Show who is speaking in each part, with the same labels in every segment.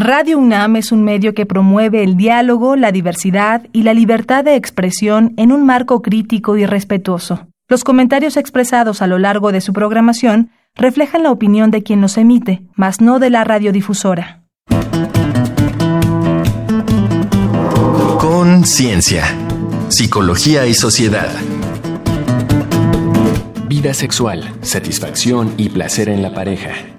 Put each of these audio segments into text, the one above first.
Speaker 1: Radio UNAM es un medio que promueve el diálogo, la diversidad y la libertad de expresión en un marco crítico y respetuoso. Los comentarios expresados a lo largo de su programación reflejan la opinión de quien los emite, mas no de la radiodifusora.
Speaker 2: Conciencia, psicología y sociedad.
Speaker 3: Vida sexual, satisfacción y placer en la pareja.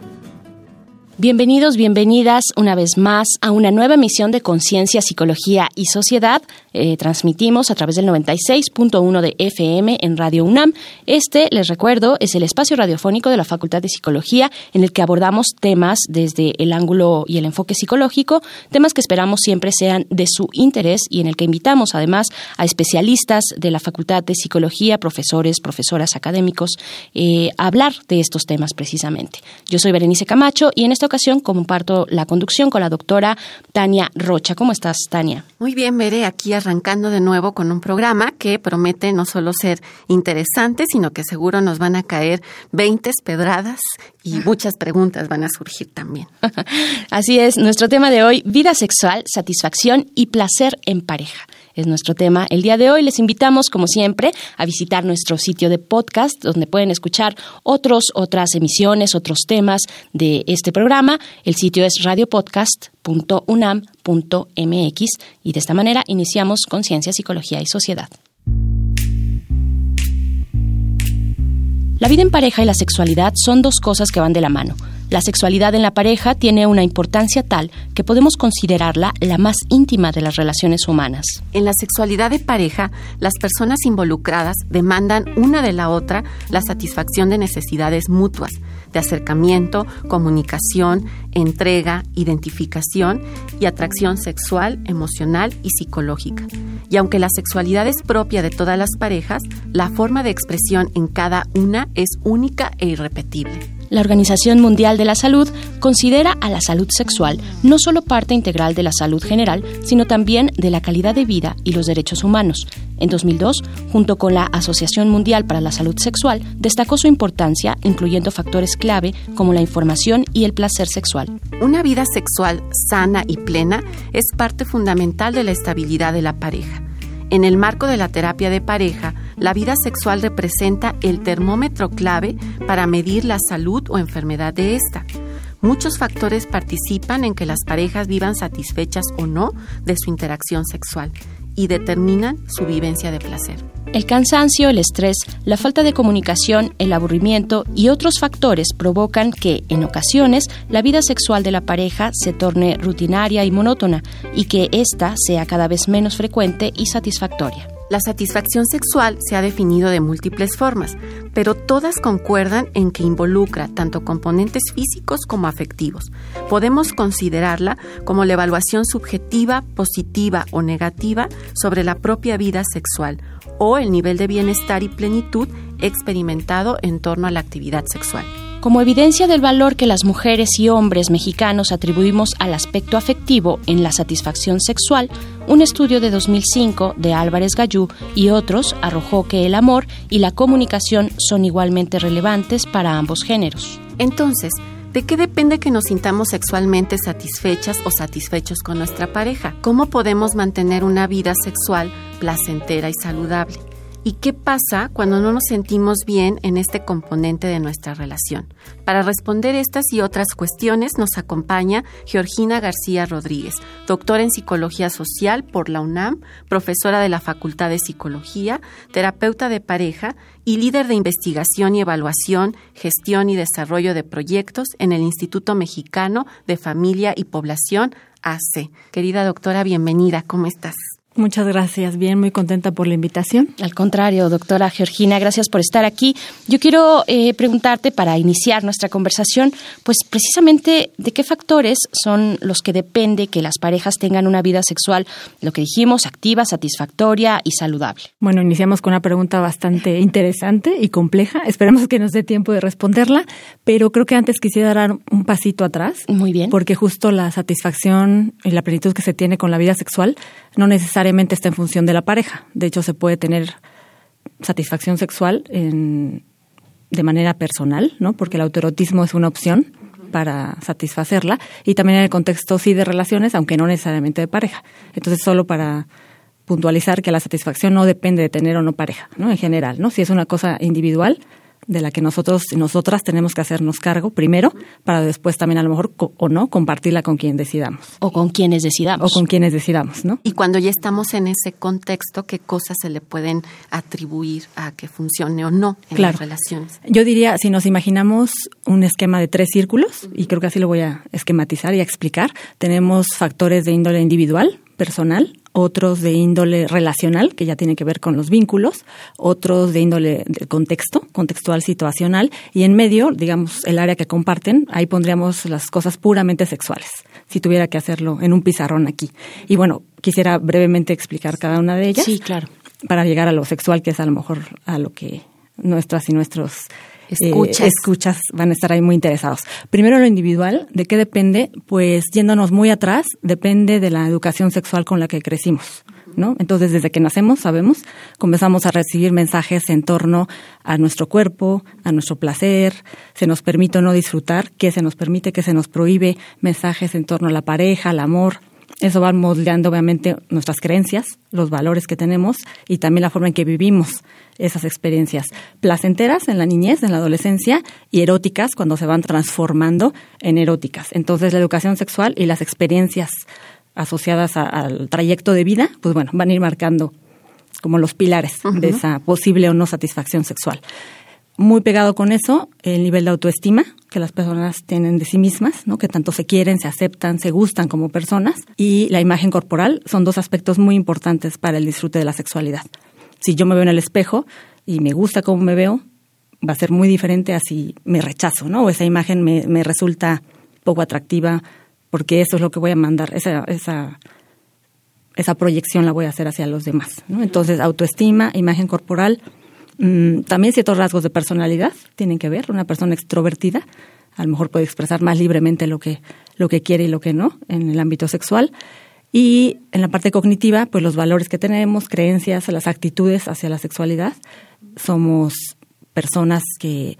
Speaker 4: Bienvenidos, bienvenidas una vez más a una nueva emisión de Conciencia, Psicología y Sociedad. Eh, transmitimos a través del 96.1 de FM en Radio UNAM. Este, les recuerdo, es el espacio radiofónico de la Facultad de Psicología en el que abordamos temas desde el ángulo y el enfoque psicológico, temas que esperamos siempre sean de su interés y en el que invitamos además a especialistas de la Facultad de Psicología, profesores, profesoras académicos, eh, a hablar de estos temas precisamente. Yo soy Berenice Camacho y en esta ocasión comparto la conducción con la doctora Tania Rocha. ¿Cómo estás, Tania?
Speaker 5: Muy bien, veré aquí arrancando de nuevo con un programa que promete no solo ser interesante, sino que seguro nos van a caer 20 pedradas y muchas preguntas van a surgir también.
Speaker 4: Así es, nuestro tema de hoy, vida sexual, satisfacción y placer en pareja es nuestro tema el día de hoy. Les invitamos, como siempre, a visitar nuestro sitio de podcast, donde pueden escuchar otros, otras emisiones, otros temas de este programa. El sitio es radiopodcast.unam.mx y de esta manera iniciamos Conciencia, Psicología y Sociedad. La vida en pareja y la sexualidad son dos cosas que van de la mano. La sexualidad en la pareja tiene una importancia tal que podemos considerarla la más íntima de las relaciones humanas.
Speaker 5: En la sexualidad de pareja, las personas involucradas demandan una de la otra la satisfacción de necesidades mutuas, de acercamiento, comunicación, entrega, identificación y atracción sexual, emocional y psicológica. Y aunque la sexualidad es propia de todas las parejas, la forma de expresión en cada una es única e irrepetible.
Speaker 4: La Organización Mundial de la Salud considera a la salud sexual no solo parte integral de la salud general, sino también de la calidad de vida y los derechos humanos. En 2002, junto con la Asociación Mundial para la Salud Sexual, destacó su importancia, incluyendo factores clave como la información y el placer sexual.
Speaker 5: Una vida sexual sana y plena es parte fundamental de la estabilidad de la pareja. En el marco de la terapia de pareja, la vida sexual representa el termómetro clave para medir la salud o enfermedad de esta. Muchos factores participan en que las parejas vivan satisfechas o no de su interacción sexual y determinan su vivencia de placer.
Speaker 4: El cansancio, el estrés, la falta de comunicación, el aburrimiento y otros factores provocan que, en ocasiones, la vida sexual de la pareja se torne rutinaria y monótona y que ésta sea cada vez menos frecuente y satisfactoria.
Speaker 5: La satisfacción sexual se ha definido de múltiples formas, pero todas concuerdan en que involucra tanto componentes físicos como afectivos. Podemos considerarla como la evaluación subjetiva, positiva o negativa sobre la propia vida sexual o el nivel de bienestar y plenitud experimentado en torno a la actividad sexual.
Speaker 4: Como evidencia del valor que las mujeres y hombres mexicanos atribuimos al aspecto afectivo en la satisfacción sexual, un estudio de 2005 de Álvarez Gallú y otros arrojó que el amor y la comunicación son igualmente relevantes para ambos géneros.
Speaker 5: Entonces, ¿De qué depende que nos sintamos sexualmente satisfechas o satisfechos con nuestra pareja? ¿Cómo podemos mantener una vida sexual placentera y saludable? ¿Y qué pasa cuando no nos sentimos bien en este componente de nuestra relación? Para responder estas y otras cuestiones nos acompaña Georgina García Rodríguez, doctora en Psicología Social por la UNAM, profesora de la Facultad de Psicología, terapeuta de pareja y líder de investigación y evaluación, gestión y desarrollo de proyectos en el Instituto Mexicano de Familia y Población, AC. Querida doctora, bienvenida, ¿cómo estás?
Speaker 6: Muchas gracias, bien, muy contenta por la invitación.
Speaker 4: Al contrario, doctora Georgina, gracias por estar aquí. Yo quiero eh, preguntarte para iniciar nuestra conversación, pues precisamente de qué factores son los que depende que las parejas tengan una vida sexual, lo que dijimos, activa, satisfactoria y saludable.
Speaker 6: Bueno, iniciamos con una pregunta bastante interesante y compleja. Esperemos que nos dé tiempo de responderla, pero creo que antes quisiera dar un pasito atrás.
Speaker 4: Muy bien.
Speaker 6: Porque justo la satisfacción y la plenitud que se tiene con la vida sexual no necesariamente está en función de la pareja. De hecho, se puede tener satisfacción sexual en, de manera personal, ¿no? Porque el autoerotismo es una opción para satisfacerla y también en el contexto sí de relaciones, aunque no necesariamente de pareja. Entonces, solo para puntualizar que la satisfacción no depende de tener o no pareja, ¿no? En general, ¿no? Si es una cosa individual, de la que nosotros y nosotras tenemos que hacernos cargo primero para después también a lo mejor o no compartirla con quien decidamos.
Speaker 4: O con quienes decidamos.
Speaker 6: O con quienes decidamos, ¿no?
Speaker 5: Y cuando ya estamos en ese contexto, ¿qué cosas se le pueden atribuir a que funcione o no en las relaciones?
Speaker 6: Yo diría, si nos imaginamos un esquema de tres círculos, y creo que así lo voy a esquematizar y a explicar, tenemos factores de índole individual, personal, otros de índole relacional, que ya tiene que ver con los vínculos, otros de índole de contexto, contextual situacional, y en medio, digamos, el área que comparten, ahí pondríamos las cosas puramente sexuales, si tuviera que hacerlo en un pizarrón aquí. Y bueno, quisiera brevemente explicar cada una de ellas.
Speaker 4: Sí, claro.
Speaker 6: Para llegar a lo sexual, que es a lo mejor a lo que nuestras y nuestros eh, escuchas. van a estar ahí muy interesados. Primero lo individual, ¿de qué depende? Pues yéndonos muy atrás, depende de la educación sexual con la que crecimos. ¿No? Entonces, desde que nacemos, sabemos, comenzamos a recibir mensajes en torno a nuestro cuerpo, a nuestro placer, se nos permite o no disfrutar, qué se nos permite, qué se nos prohíbe, mensajes en torno a la pareja, al amor, eso va moldeando obviamente nuestras creencias, los valores que tenemos y también la forma en que vivimos esas experiencias placenteras en la niñez, en la adolescencia y eróticas cuando se van transformando en eróticas. Entonces la educación sexual y las experiencias asociadas al trayecto de vida, pues bueno, van a ir marcando como los pilares de esa posible o no satisfacción sexual muy pegado con eso el nivel de autoestima que las personas tienen de sí mismas, ¿no? que tanto se quieren, se aceptan, se gustan como personas, y la imagen corporal son dos aspectos muy importantes para el disfrute de la sexualidad. Si yo me veo en el espejo y me gusta cómo me veo, va a ser muy diferente a si me rechazo, ¿no? O esa imagen me, resulta poco atractiva, porque eso es lo que voy a mandar, esa, esa, esa proyección la voy a hacer hacia los demás. Entonces, autoestima, imagen corporal, Mm, también ciertos rasgos de personalidad tienen que ver. Una persona extrovertida a lo mejor puede expresar más libremente lo que, lo que quiere y lo que no en el ámbito sexual. Y en la parte cognitiva, pues los valores que tenemos, creencias, las actitudes hacia la sexualidad. Somos personas que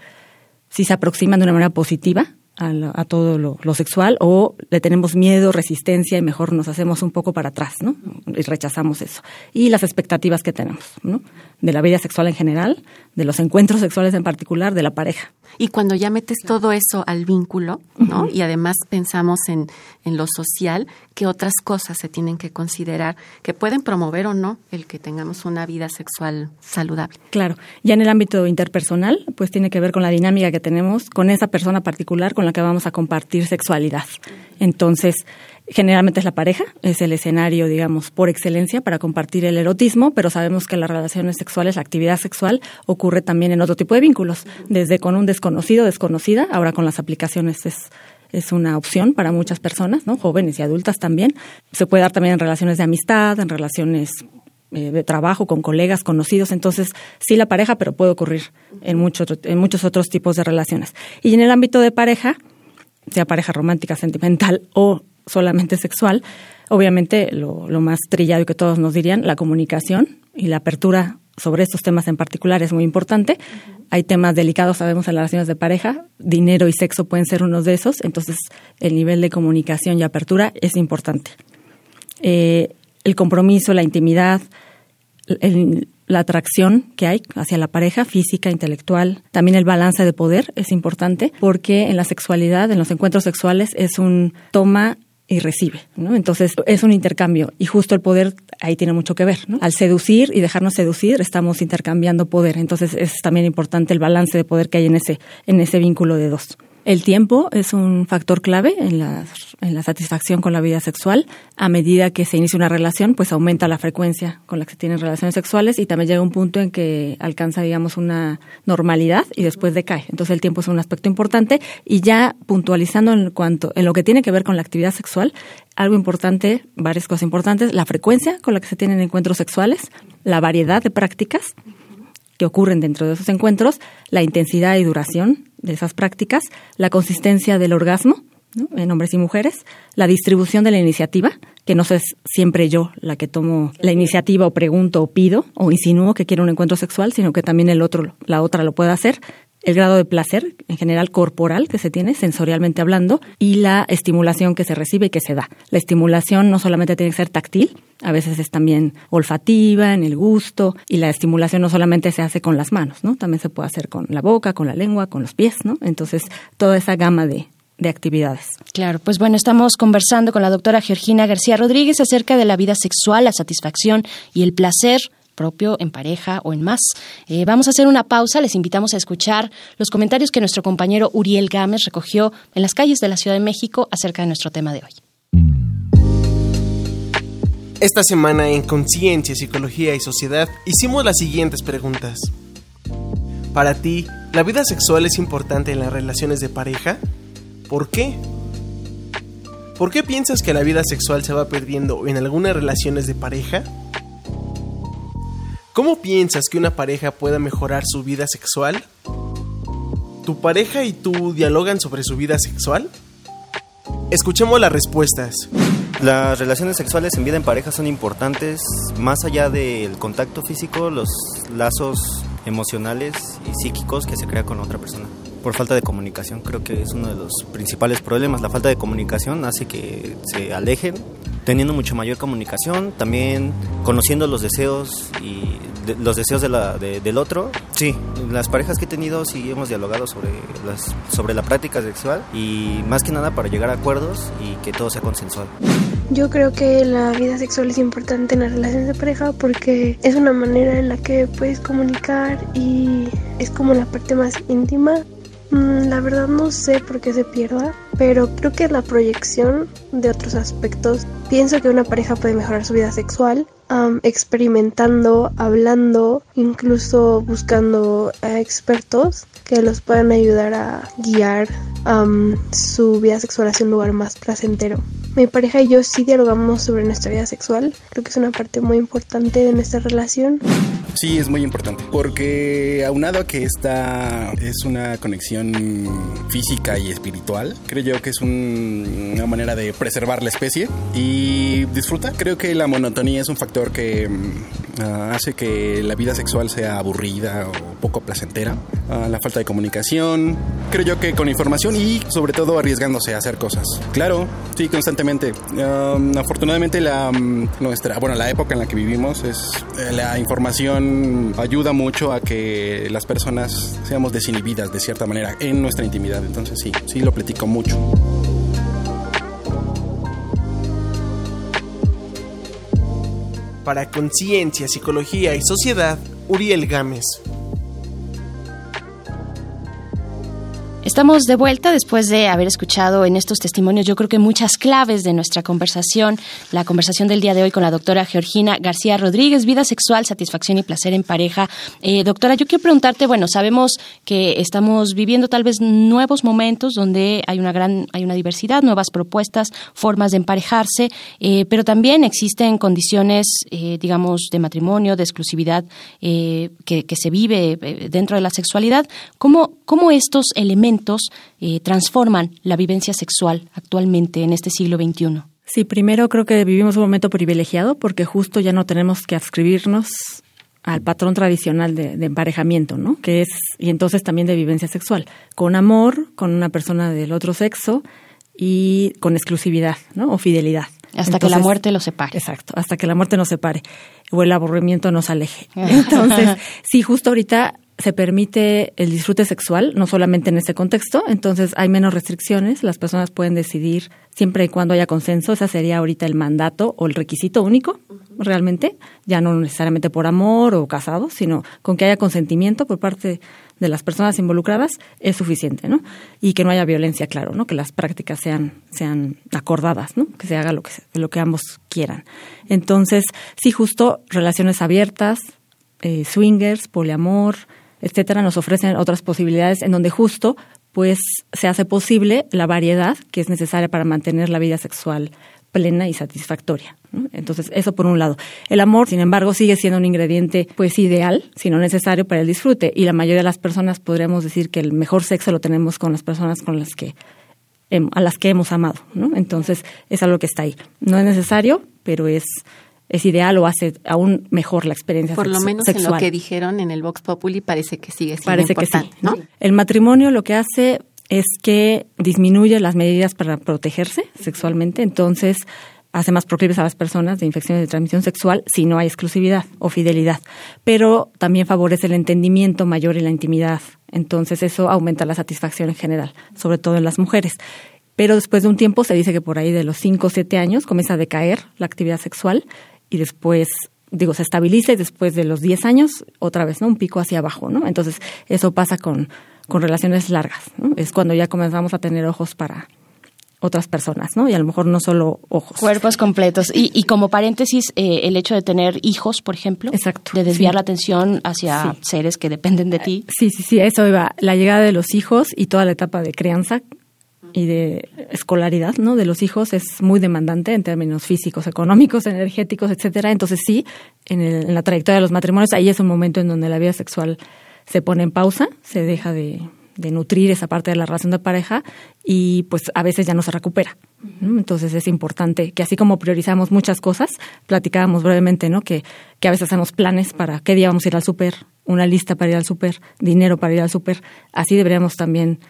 Speaker 6: sí se aproximan de una manera positiva a, todo lo, sexual o le tenemos miedo, resistencia y mejor nos hacemos un poco para atrás, ¿no? Y rechazamos eso. Y las expectativas que tenemos, ¿no? De la vida sexual en general, de los encuentros sexuales en particular, de la pareja.
Speaker 5: Y cuando ya metes todo eso al vínculo, ¿no? Y además pensamos en, en lo social, ¿qué otras cosas se tienen que considerar que pueden promover o no el que tengamos una vida sexual saludable?
Speaker 6: Claro. Ya en el ámbito interpersonal, pues tiene que ver con la dinámica que tenemos con esa persona particular con la que vamos a compartir sexualidad. Entonces, generalmente es la pareja, es el escenario, digamos, por excelencia para compartir el erotismo, pero sabemos que las relaciones sexuales, la actividad sexual ocurre también en otro tipo de vínculos, desde con un desconocido, desconocida, ahora con las aplicaciones es es una opción para muchas personas, ¿no? jóvenes y adultas también. Se puede dar también en relaciones de amistad, en relaciones eh, de trabajo, con colegas, conocidos. Entonces, sí la pareja, pero puede ocurrir en, muchos en muchos otros tipos de relaciones. Y en el ámbito de pareja, sea pareja romántica, sentimental o solamente sexual, obviamente lo, lo más trillado que todos nos dirían, la comunicación y la apertura sobre estos temas en particular es muy importante. Hay temas delicados, sabemos, en las relaciones de pareja. Dinero y sexo pueden ser unos de esos. Entonces, el nivel de comunicación y apertura es importante. Eh, el compromiso, la intimidad, la atracción que hay hacia la pareja, física, intelectual, también el balance de poder es importante porque en la sexualidad, en los encuentros sexuales, es un toma y recibe, ¿no? Entonces es un intercambio y justo el poder ahí tiene mucho que ver, ¿no? Al seducir y dejarnos seducir estamos intercambiando poder, entonces es también importante el balance de poder que hay en ese en ese vínculo de dos. El tiempo es un factor clave en la, satisfacción con la vida sexual. A medida que se inicia una relación, pues aumenta la frecuencia con la que se tienen relaciones sexuales y también llega un punto en que alcanza, digamos, una normalidad y después decae. Entonces el tiempo es un aspecto importante y ya puntualizando en cuanto en lo que tiene que ver con la actividad sexual, algo importante, varias cosas importantes, la frecuencia con la que se tienen encuentros sexuales, la variedad de prácticas que ocurren dentro de esos encuentros, la intensidad y duración de esas prácticas, la consistencia del orgasmo en hombres y mujeres, la distribución de la iniciativa, que no es siempre yo la que tomo la iniciativa o pregunto o pido o insinúo que quiero un encuentro sexual, sino que también el otro, la otra lo puede hacer, el grado de placer, en general corporal, que se tiene, sensorialmente hablando, y la estimulación que se recibe y que se da. La estimulación no solamente tiene que ser táctil, a veces es también olfativa, en el gusto, y la estimulación no solamente se hace con las manos, ¿no? También se puede hacer con la boca, con la lengua, con los pies, ¿no? Entonces, toda esa gama de, de actividades.
Speaker 4: Claro, pues bueno, estamos conversando con la doctora Georgina García Rodríguez acerca de la vida sexual, la satisfacción y el placer propio, en pareja o en más. Eh, vamos a hacer una pausa, les invitamos a escuchar los comentarios que nuestro compañero Uriel Gámez recogió en las calles de la Ciudad de México acerca de nuestro tema de hoy.
Speaker 7: Esta semana en Conciencia, Psicología y Sociedad hicimos las siguientes preguntas. Para ti, ¿la vida sexual es importante en las relaciones de pareja? ¿Por qué? ¿Por qué piensas que la vida sexual se va perdiendo en algunas relaciones de pareja? ¿Cómo piensas que una pareja pueda mejorar su vida sexual? ¿Tu pareja y tú dialogan sobre su vida sexual? Escuchemos las respuestas.
Speaker 8: Las relaciones sexuales en vida en pareja son importantes, más allá del contacto físico, los lazos emocionales y psíquicos que se crea con otra persona. Por falta de comunicación, creo que es uno de los principales problemas. La falta de comunicación hace que se alejen teniendo mucho mayor comunicación, también conociendo los deseos y los deseos del otro. Sí, las parejas que he tenido sí hemos dialogado sobre, sobre la práctica sexual y más que nada para llegar a acuerdos y que todo sea consensual.
Speaker 9: Yo creo que la vida sexual es importante en las relaciones de pareja porque es una manera en la que puedes comunicar y es como la parte más íntima Mm, la verdad no sé por qué se pierda, pero creo que la proyección de otros aspectos. Pienso que una pareja puede mejorar su vida sexual experimentando, hablando, incluso buscando a expertos que los puedan ayudar a guiar su vida sexual hacia un lugar más placentero. Mi pareja y yo sí dialogamos sobre nuestra vida sexual. Creo que es una parte muy importante de nuestra relación.
Speaker 10: Sí, es muy importante. Porque aunado a que esta es una conexión física y espiritual, creo yo que es una manera de preservar la especie y disfrutar. Creo que la monotonía es un factor que ah, hace que la vida sexual sea aburrida o poco placentera. Ah, la falta de comunicación. Creo yo que con información y sobre todo arriesgándose a hacer cosas. Claro, sí, constantemente. afortunadamente la mm, nuestra, bueno, la época en la que vivimos es eh, la información ayuda mucho a que las personas seamos desinhibidas de cierta manera en nuestra intimidad. Entonces sí, sí lo platico mucho.
Speaker 7: Para Conciencia, Psicología y Sociedad, Uriel Gámez.
Speaker 4: Estamos de vuelta después de haber escuchado en estos testimonios, yo creo que muchas claves de nuestra conversación, la conversación del día de hoy con la doctora Georgina García Rodríguez, vida sexual, satisfacción y placer en pareja. Eh, doctora, yo quiero preguntarte, bueno, sabemos que estamos viviendo tal vez nuevos momentos donde hay una gran, hay una diversidad, nuevas propuestas, formas de emparejarse, eh, pero también existen condiciones, eh, digamos, de matrimonio, de exclusividad que, que, se vive dentro de la sexualidad. ¿Cómo, cómo estos elementos eh, transforman la vivencia sexual actualmente en este siglo XXI?
Speaker 6: Sí, primero creo que vivimos un momento privilegiado porque justo ya no tenemos que adscribirnos al patrón tradicional de, emparejamiento, ¿no? Que es, y entonces también de vivencia sexual, con amor, con una persona del otro sexo y con exclusividad, ¿no? O fidelidad.
Speaker 4: Hasta que la muerte los separe.
Speaker 6: Exacto, hasta que la muerte nos separe o el aburrimiento nos aleje. Entonces, sí, justo ahorita se permite el disfrute sexual, no solamente en ese contexto, entonces hay menos restricciones, las personas pueden decidir siempre y cuando haya consenso, ese sería ahorita el mandato o el requisito único, realmente, ya no necesariamente por amor o casado, sino con que haya consentimiento por parte de las personas involucradas es suficiente, ¿no? Y que no haya violencia, claro, ¿no? Que las prácticas sean sean acordadas, ¿no? Que se haga lo que lo que ambos quieran. Entonces, sí, justo relaciones abiertas, eh, swingers, poliamor, etcétera, nos ofrecen otras posibilidades en donde justo pues se hace posible la variedad que es necesaria para mantener la vida sexual plena y satisfactoria. Entonces, eso por un lado. El amor, sin embargo, sigue siendo un ingrediente pues ideal, si no necesario para el disfrute. Y la mayoría de las personas podríamos decir que el mejor sexo lo tenemos con las personas con las que a las que hemos amado. ¿no? Entonces, es algo que está ahí. No es necesario, pero es es ideal o hace aún mejor la experiencia
Speaker 5: Por lo menos
Speaker 6: en
Speaker 5: lo que dijeron en el Vox Populi parece que sigue siendo
Speaker 6: parece
Speaker 5: importante,
Speaker 6: que sí, ¿no? El matrimonio lo que hace es que disminuye las medidas para protegerse sexualmente, entonces hace más proclives a las personas de infecciones de transmisión sexual si no hay exclusividad o fidelidad, pero también favorece el entendimiento mayor y la intimidad. Entonces eso aumenta la satisfacción en general, sobre todo en las mujeres. Pero después de un tiempo se dice que por ahí de los 5 o 7 años comienza a decaer la actividad sexual y después digo, se estabiliza y después de los 10 años otra vez, ¿no? Un pico hacia abajo, ¿no? Entonces, eso pasa con, con relaciones largas, ¿no? Es cuando ya comenzamos a tener ojos para, otras personas, ¿no? Y a lo mejor no solo ojos.
Speaker 4: Cuerpos completos. Y, y como paréntesis, eh, el hecho de tener hijos, por ejemplo.
Speaker 6: Exacto.
Speaker 4: De desviar la atención hacia seres que dependen de ti.
Speaker 6: Sí, sí, sí, eso iba. La llegada de los hijos y toda la etapa de crianza y de escolaridad, ¿no? De los hijos es muy demandante en términos físicos, económicos, energéticos, etcétera. Entonces sí, en, el, en la trayectoria de los matrimonios, ahí es un momento en donde la vida sexual se pone en pausa, se deja de de nutrir esa parte de la relación de pareja y pues a veces ya no se recupera. Entonces es importante que así como priorizamos muchas cosas, platicábamos brevemente, ¿no? Que, que a veces hacemos planes para qué día vamos a ir al súper, una lista para ir al súper, dinero para ir al súper, así deberíamos también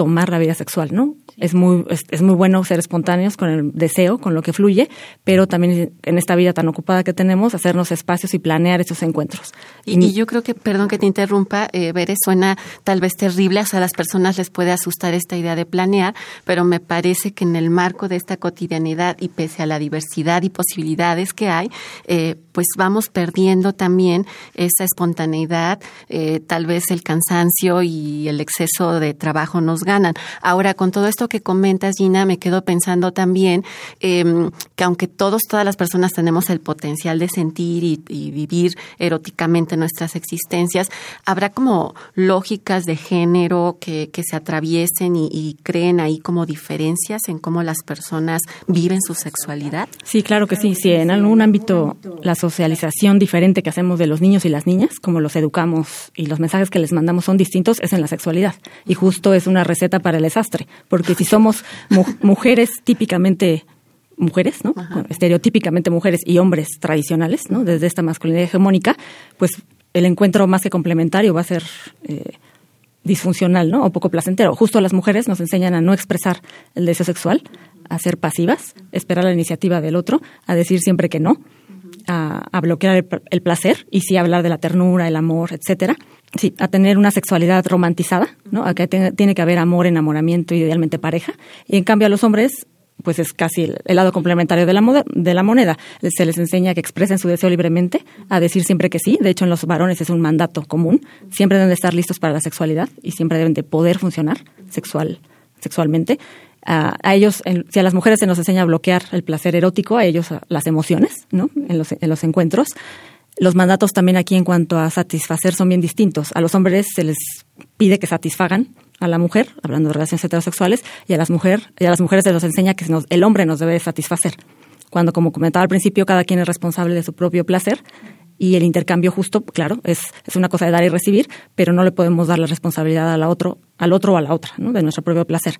Speaker 6: tomar la vida sexual, ¿no? Es muy, es, muy bueno ser espontáneos con el deseo, con lo que fluye, pero también en esta vida tan ocupada que tenemos, hacernos espacios y planear esos encuentros.
Speaker 5: Y, yo creo que, perdón que te interrumpa, eh, suena tal vez terrible, a las personas les puede asustar esta idea de planear, pero me parece que en el marco de esta cotidianidad y pese a la diversidad y posibilidades que hay, eh, pues vamos perdiendo también esa espontaneidad, eh, tal vez el cansancio y el exceso de trabajo nos ganan. Ahora, con todo esto que comentas, Gina, me quedo pensando también em, que aunque todos, todas las personas tenemos el potencial de sentir y, vivir eróticamente nuestras existencias, habrá como lógicas de género que, se atraviesen y, y creen ahí como diferencias en cómo las personas viven su sexualidad.
Speaker 6: Sí, claro que sí. Si en algún ámbito la socialización diferente que hacemos de los niños y las niñas, como los educamos y los mensajes que les mandamos son distintos, es en la sexualidad. Y justo es una receta para el desastre, porque si somos mujeres típicamente mujeres, ¿no? Estereotípicamente mujeres y hombres tradicionales, ¿no? Desde esta masculinidad hegemónica, pues el encuentro más que complementario va a ser eh, disfuncional, ¿no? O poco placentero. Justo las mujeres nos enseñan a no expresar el deseo sexual, a ser pasivas, esperar la iniciativa del otro, a decir siempre que no, a, bloquear el, placer y sí hablar de la ternura, el amor, etcétera. Sí, a tener una sexualidad romantizada, ¿no? A que tiene que haber amor, enamoramiento, idealmente pareja. Y en cambio a los hombres, pues es casi el, lado complementario de la, de la moneda. Se les enseña que expresen su deseo libremente, a decir siempre que sí. De hecho, en los varones es un mandato común. Siempre deben de estar listos para la sexualidad y siempre deben de poder funcionar sexual, sexualmente a, ellos, si a las mujeres se nos enseña a bloquear el placer erótico, a ellos las emociones, ¿no? En los, en los encuentros. Los mandatos también aquí en cuanto a satisfacer son bien distintos. A los hombres se les pide que satisfagan a la mujer, hablando de relaciones heterosexuales, y a las, mujer, y a las mujeres se nos enseña que el hombre nos debe satisfacer. Cuando, como comentaba al principio, cada quien es responsable de su propio placer y el intercambio justo, claro, es, es una cosa de dar y recibir, pero no le podemos dar la responsabilidad a la otro, al otro o a la otra, ¿no? de nuestro propio placer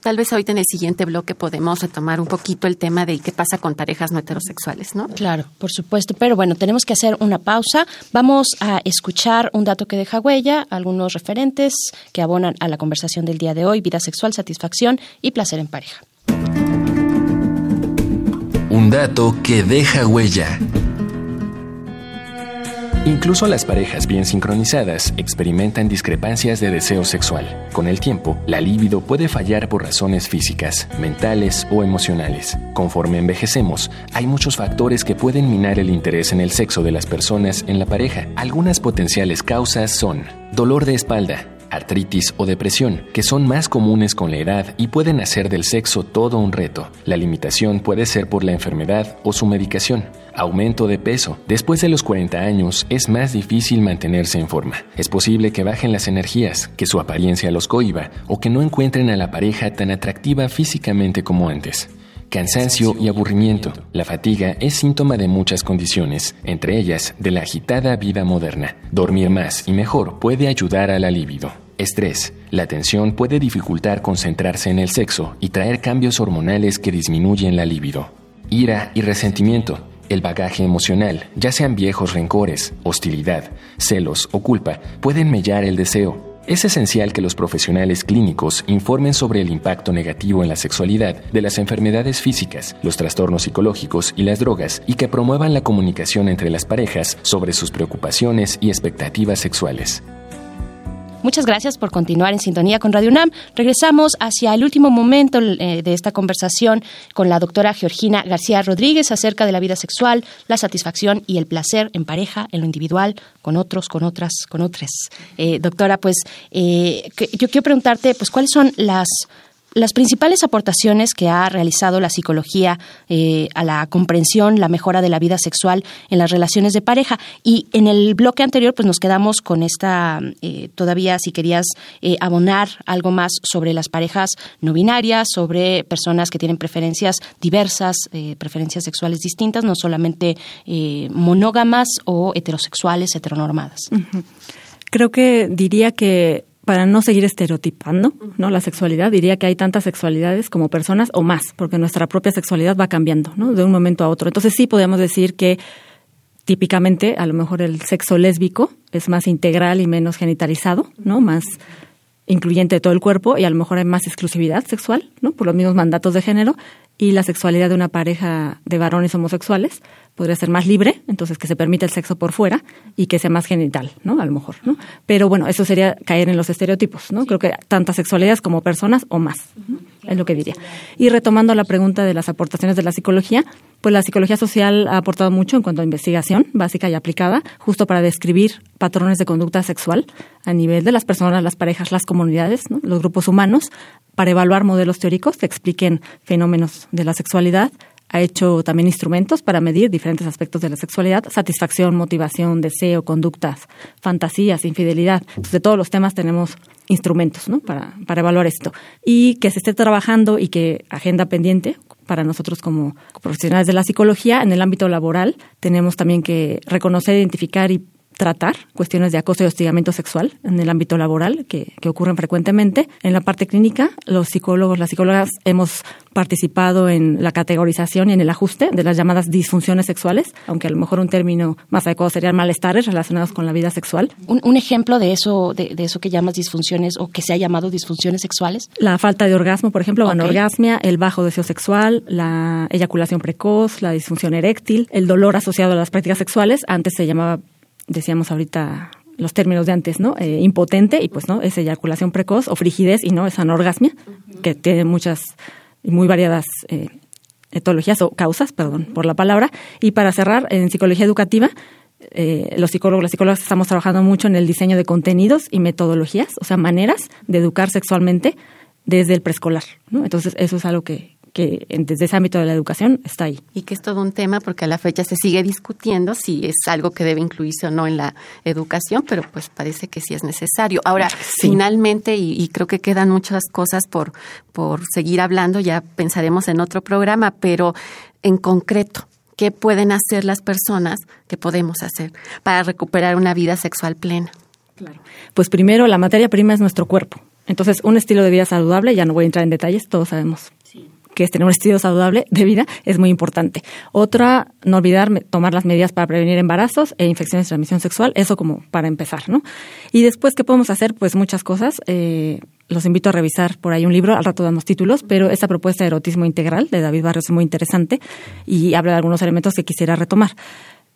Speaker 5: tal vez ahorita en el siguiente bloque podemos retomar un poquito el tema de qué pasa con parejas no heterosexuales, ¿no?
Speaker 4: Claro, por supuesto, pero bueno, tenemos que hacer una pausa. Vamos a escuchar un dato que deja huella, algunos referentes que abonan a la conversación del día de hoy, vida sexual, satisfacción y placer en pareja.
Speaker 2: Un dato que deja huella.
Speaker 3: Incluso las parejas bien sincronizadas experimentan discrepancias de deseo sexual. Con el tiempo, la libido puede fallar por razones físicas, mentales o emocionales. Conforme envejecemos, hay muchos factores que pueden minar el interés en el sexo de las personas en la pareja. Algunas potenciales causas son dolor de espalda, artritis o depresión, que son más comunes con la edad y pueden hacer del sexo todo un reto. La limitación puede ser por la enfermedad o su medicación. Aumento de peso. Después de los 40 años es más difícil mantenerse en forma. Es posible que bajen las energías, que su apariencia los cohiba o que no encuentren a la pareja tan atractiva físicamente como antes. Cansancio y aburrimiento. La fatiga es síntoma de muchas condiciones, entre ellas de la agitada vida moderna. Dormir más y mejor puede ayudar a la libido. Estrés. La tensión puede dificultar concentrarse en el sexo y traer cambios hormonales que disminuyen la libido. Ira y resentimiento. El bagaje emocional, ya sean viejos rencores, hostilidad, celos o culpa, pueden mellar el deseo. Es esencial que los profesionales clínicos informen sobre el impacto negativo en la sexualidad de las enfermedades físicas, los trastornos psicológicos y las drogas y que promuevan la comunicación entre las parejas sobre sus preocupaciones y expectativas sexuales.
Speaker 4: Muchas gracias por continuar en sintonía con Radio UNAM. Regresamos hacia el último momento eh, de esta conversación con la doctora Georgina García Rodríguez acerca de la vida sexual, la satisfacción y el placer en pareja, en lo individual, con otros, con otras, con otras. Eh, doctora, pues eh, yo quiero preguntarte, pues, ¿cuáles son las las principales aportaciones que ha realizado la psicología eh, a la comprensión, la mejora de la vida sexual en las relaciones de pareja. Y en el bloque anterior, pues nos quedamos con esta, eh, todavía si querías eh, abonar algo más sobre las parejas no binarias, sobre personas que tienen preferencias diversas, preferencias sexuales distintas, no solamente monógamas o heterosexuales, heteronormadas.
Speaker 6: Creo que diría que para no seguir estereotipando ¿no? la sexualidad, diría que hay tantas sexualidades como personas o más, porque nuestra propia sexualidad va cambiando ¿no? de un momento a otro. Entonces sí podemos decir que típicamente a lo mejor el sexo lésbico es más integral y menos genitalizado, ¿no? más incluyente de todo el cuerpo y a lo mejor hay más exclusividad sexual, ¿no? por los mismos mandatos de género, y la sexualidad de una pareja de varones homosexuales podría ser más libre, entonces que se permita el sexo por fuera y que sea más genital, ¿no? A lo mejor, ¿no? Pero bueno, eso sería caer en los estereotipos, ¿no? Creo que tantas sexualidades como personas o más, es lo que diría. Y retomando la pregunta de las aportaciones de la psicología, pues la psicología social ha aportado mucho en cuanto a investigación básica y aplicada, justo para describir patrones de conducta sexual a nivel de las personas, las parejas, las comunidades, los grupos humanos, para evaluar modelos teóricos que expliquen fenómenos de la sexualidad, ha hecho también instrumentos para medir diferentes aspectos de la sexualidad, satisfacción, motivación, deseo, conductas, fantasías, infidelidad. de todos los temas tenemos instrumentos para, para evaluar esto. Y que se esté trabajando y que agenda pendiente para nosotros como profesionales de la psicología en el ámbito laboral tenemos también que reconocer, identificar y tratar cuestiones de acoso y hostigamiento sexual en el ámbito laboral que, ocurren frecuentemente. En la parte clínica, los psicólogos, las psicólogas hemos participado en la categorización y en el ajuste de las llamadas disfunciones sexuales, aunque a lo mejor un término más adecuado serían malestares relacionados con la vida sexual.
Speaker 4: Un, ejemplo de eso, de, eso que llamas disfunciones o que se ha llamado disfunciones sexuales.
Speaker 6: La falta de orgasmo, por ejemplo, la anorgasmia, el bajo deseo sexual, la eyaculación precoz, la disfunción eréctil, el dolor asociado a las prácticas sexuales. Antes se llamaba decíamos ahorita los términos de antes, ¿no? Eh, impotente y pues no, es eyaculación precoz o frigidez y no es anorgasmia, que tiene muchas y muy variadas eh, etologías o causas, perdón por la palabra. Y para cerrar, en psicología educativa, eh, los psicólogos, las psicólogas estamos trabajando mucho en el diseño de contenidos y metodologías, o sea, maneras de educar sexualmente desde el preescolar, ¿no? Entonces, eso es algo que, que desde ese ámbito de la educación está ahí.
Speaker 5: Y que es todo un tema porque a la fecha se sigue discutiendo si es algo que debe incluirse o no en la educación, pero pues parece que sí es necesario. Ahora, finalmente, y, creo que quedan muchas cosas por, por seguir hablando, ya pensaremos en otro programa, pero en concreto, ¿qué pueden hacer las personas, qué podemos hacer para recuperar una vida sexual plena?
Speaker 6: Claro. Pues primero, la materia prima es nuestro cuerpo. Entonces, un estilo de vida saludable, ya no voy a entrar en detalles, todos sabemos que es tener un estilo saludable de vida, es muy importante. Otra, no olvidar tomar las medidas para prevenir embarazos e infecciones de transmisión sexual, eso como para empezar, ¿no? Y después, ¿qué podemos hacer? Pues muchas cosas. Eh, los invito a revisar por ahí un libro, al rato damos títulos, pero esta propuesta de erotismo integral de David Barrios es muy interesante y habla de algunos elementos que quisiera retomar.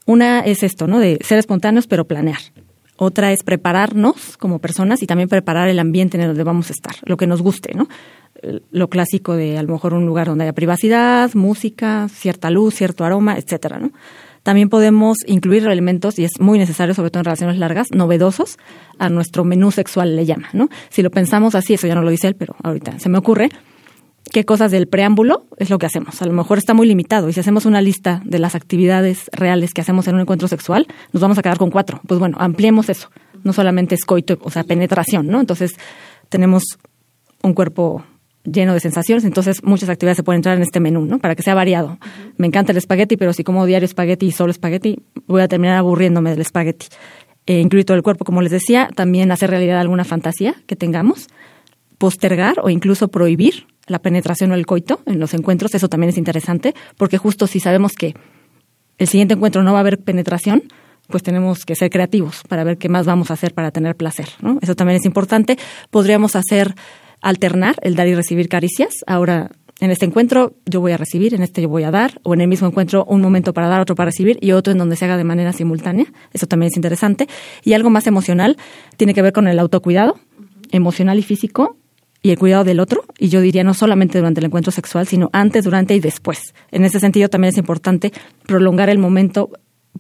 Speaker 6: Una es esto, ¿no? De ser espontáneos pero planear. Otra es prepararnos como personas y también preparar el ambiente en el donde vamos a estar, lo que nos guste, ¿no? lo clásico de a lo mejor un lugar donde haya privacidad, música, cierta luz, cierto aroma, etcétera, ¿no? También podemos incluir elementos, y es muy necesario, sobre todo en relaciones largas, novedosos a nuestro menú sexual, le llama, ¿no? Si lo pensamos así, eso ya no lo dice él, pero ahorita se me ocurre, qué cosas del preámbulo es lo que hacemos. A lo mejor está muy limitado, y si hacemos una lista de las actividades reales que hacemos en un encuentro sexual, nos vamos a quedar con cuatro. Pues bueno, ampliemos eso. No solamente es coito, o sea, penetración, ¿no? Entonces, tenemos un cuerpo lleno de sensaciones, entonces muchas actividades se pueden entrar en este menú, ¿no? Para que sea variado. Me encanta el espagueti, pero si como diario espagueti y solo espagueti, voy a terminar aburriéndome del espagueti. Eh, incluir todo el cuerpo, como les decía, también hacer realidad alguna fantasía que tengamos, postergar o incluso prohibir la penetración o el coito en los encuentros, eso también es interesante, porque justo si sabemos que el siguiente encuentro no va a haber penetración, pues tenemos que ser creativos para ver qué más vamos a hacer para tener placer. Eso también es importante. Podríamos hacer alternar el dar y recibir caricias. Ahora, en este encuentro yo voy a recibir, en este yo voy a dar, o en el mismo encuentro un momento para dar, otro para recibir y otro en donde se haga de manera simultánea. Eso también es interesante. Y algo más emocional tiene que ver con el autocuidado, emocional y físico, y el cuidado del otro, y yo diría no solamente durante el encuentro sexual, sino antes, durante y después. En ese sentido también es importante prolongar el momento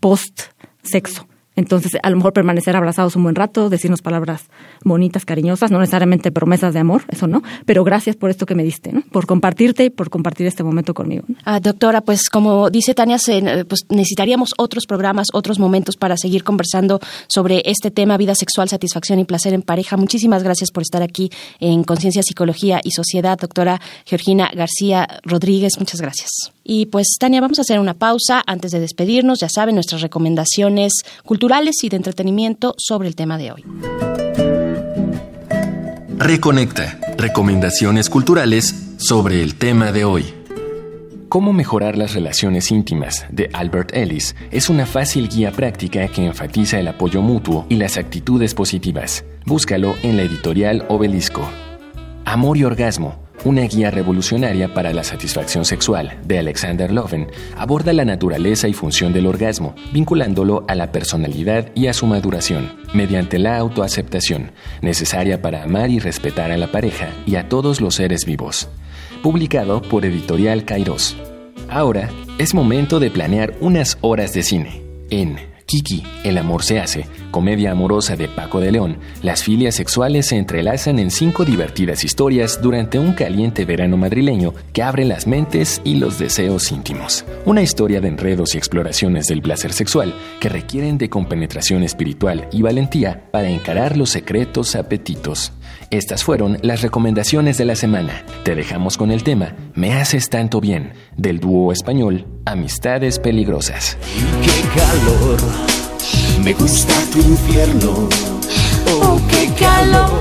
Speaker 6: post sexo. Entonces, a lo mejor permanecer abrazados un buen rato, decirnos palabras bonitas, cariñosas, no necesariamente promesas de amor, eso no, pero gracias por esto que me diste, ¿no? Por compartirte y por compartir este momento conmigo.
Speaker 4: Ah, doctora, pues como dice Tania, pues necesitaríamos otros programas, otros momentos para seguir conversando sobre este tema, vida sexual, satisfacción y placer en pareja. Muchísimas gracias por estar aquí en Conciencia, Psicología y Sociedad, doctora Georgina García Rodríguez. Muchas gracias. Y pues, Tania, vamos a hacer una pausa antes de despedirnos. Ya saben, nuestras recomendaciones culturales y de entretenimiento sobre el tema de hoy.
Speaker 2: Reconecta. Recomendaciones culturales sobre el tema de hoy.
Speaker 3: Cómo mejorar las relaciones íntimas de Albert Ellis es una fácil guía práctica que enfatiza el apoyo mutuo y las actitudes positivas. Búscalo en la editorial Obelisco. Amor y orgasmo una guía revolucionaria para la satisfacción sexual de Alexander Loven aborda la naturaleza y función del orgasmo, vinculándolo a la personalidad y a su maduración, mediante la autoaceptación, necesaria para amar y respetar a la pareja y a todos los seres vivos. Publicado por Editorial Kairos. Ahora es momento de planear unas horas de cine en Kiki, El amor se hace, comedia amorosa de Paco de León, las filias sexuales se entrelazan en cinco divertidas historias durante un caliente verano madrileño que abre las mentes y los deseos íntimos. Una historia de enredos y exploraciones del placer sexual que requieren de compenetración espiritual y valentía para encarar los secretos apetitos. Estas fueron las recomendaciones de la semana. Te dejamos con el tema Me haces tanto bien, del dúo español Amistades Peligrosas.
Speaker 11: ¡Qué calor! Me gusta tu infierno. ¡Oh, qué calor!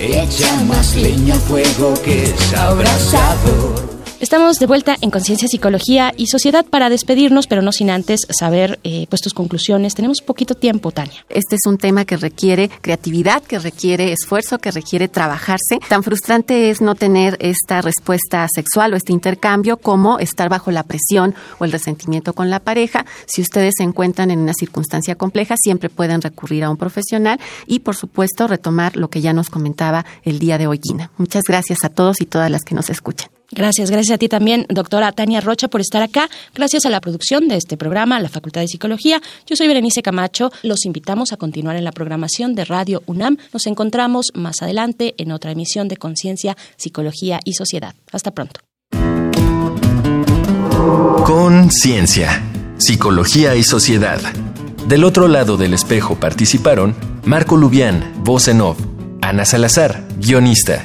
Speaker 11: Echa más leña a fuego que es abrasador.
Speaker 4: Estamos de vuelta en Conciencia, Psicología y Sociedad para despedirnos, pero no sin antes saber eh, pues tus conclusiones. Tenemos poquito tiempo, Tania.
Speaker 5: Este es un tema que requiere creatividad, que requiere esfuerzo, que requiere trabajarse. Tan frustrante es no tener esta respuesta sexual o este intercambio como estar bajo la presión o el resentimiento con la pareja. Si ustedes se encuentran en una circunstancia compleja, siempre pueden recurrir a un profesional y, por supuesto, retomar lo que ya nos comentaba el día de hoy, Gina. Muchas gracias a todos y todas las que nos escuchan.
Speaker 4: Gracias, gracias a ti también, doctora Tania Rocha, por estar acá. Gracias a la producción de este programa, a la Facultad de Psicología. Yo soy Berenice Camacho. Los invitamos a continuar en la programación de Radio UNAM. Nos encontramos más adelante en otra emisión de Conciencia, Psicología y Sociedad. Hasta pronto.
Speaker 2: Conciencia, Psicología y Sociedad. Del otro lado del espejo participaron Marco Lubián, voz en off, Ana Salazar, guionista.